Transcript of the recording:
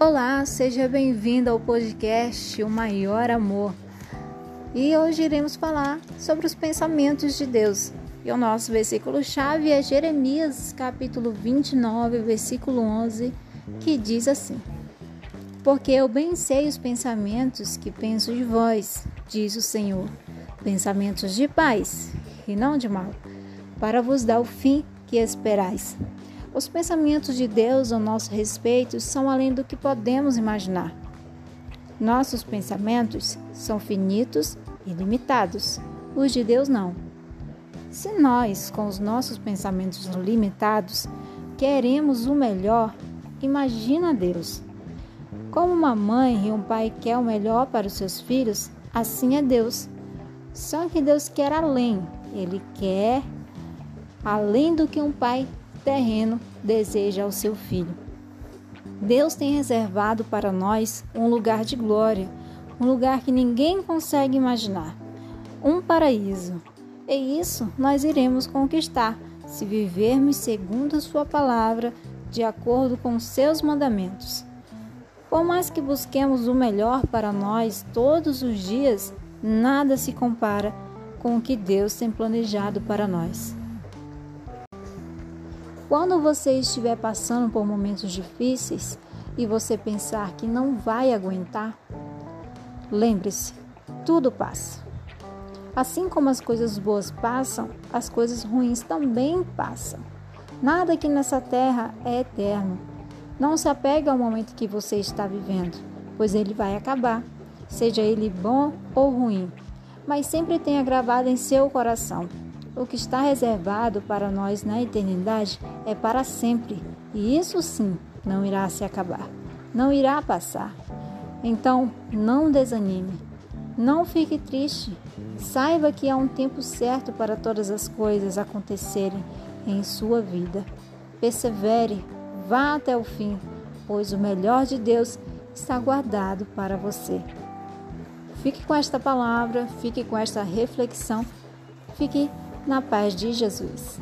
Olá, seja bem-vindo ao podcast O Maior Amor. E hoje iremos falar sobre os pensamentos de Deus. E o nosso versículo-chave é Jeremias, capítulo 29, versículo 11, que diz assim: Porque eu bem sei os pensamentos que penso de vós, diz o Senhor, pensamentos de paz e não de mal, para vos dar o fim que esperais. Os pensamentos de Deus ao nosso respeito são além do que podemos imaginar. Nossos pensamentos são finitos e limitados, os de Deus não. Se nós, com os nossos pensamentos limitados, queremos o melhor, imagina Deus. Como uma mãe e um pai quer o melhor para os seus filhos, assim é Deus. Só que Deus quer além. Ele quer além do que um pai terreno deseja ao seu filho. Deus tem reservado para nós um lugar de glória, um lugar que ninguém consegue imaginar, um paraíso. E isso nós iremos conquistar se vivermos segundo a Sua palavra, de acordo com seus mandamentos. Por mais que busquemos o melhor para nós todos os dias, nada se compara com o que Deus tem planejado para nós. Quando você estiver passando por momentos difíceis e você pensar que não vai aguentar, lembre-se, tudo passa. Assim como as coisas boas passam, as coisas ruins também passam. Nada aqui nessa terra é eterno. Não se apegue ao momento que você está vivendo, pois ele vai acabar, seja ele bom ou ruim. Mas sempre tenha gravado em seu coração o que está reservado para nós na eternidade é para sempre, e isso sim não irá se acabar, não irá passar. Então, não desanime, não fique triste. Saiba que há um tempo certo para todas as coisas acontecerem em sua vida. Persevere, vá até o fim, pois o melhor de Deus está guardado para você. Fique com esta palavra, fique com esta reflexão, fique na paz de Jesus.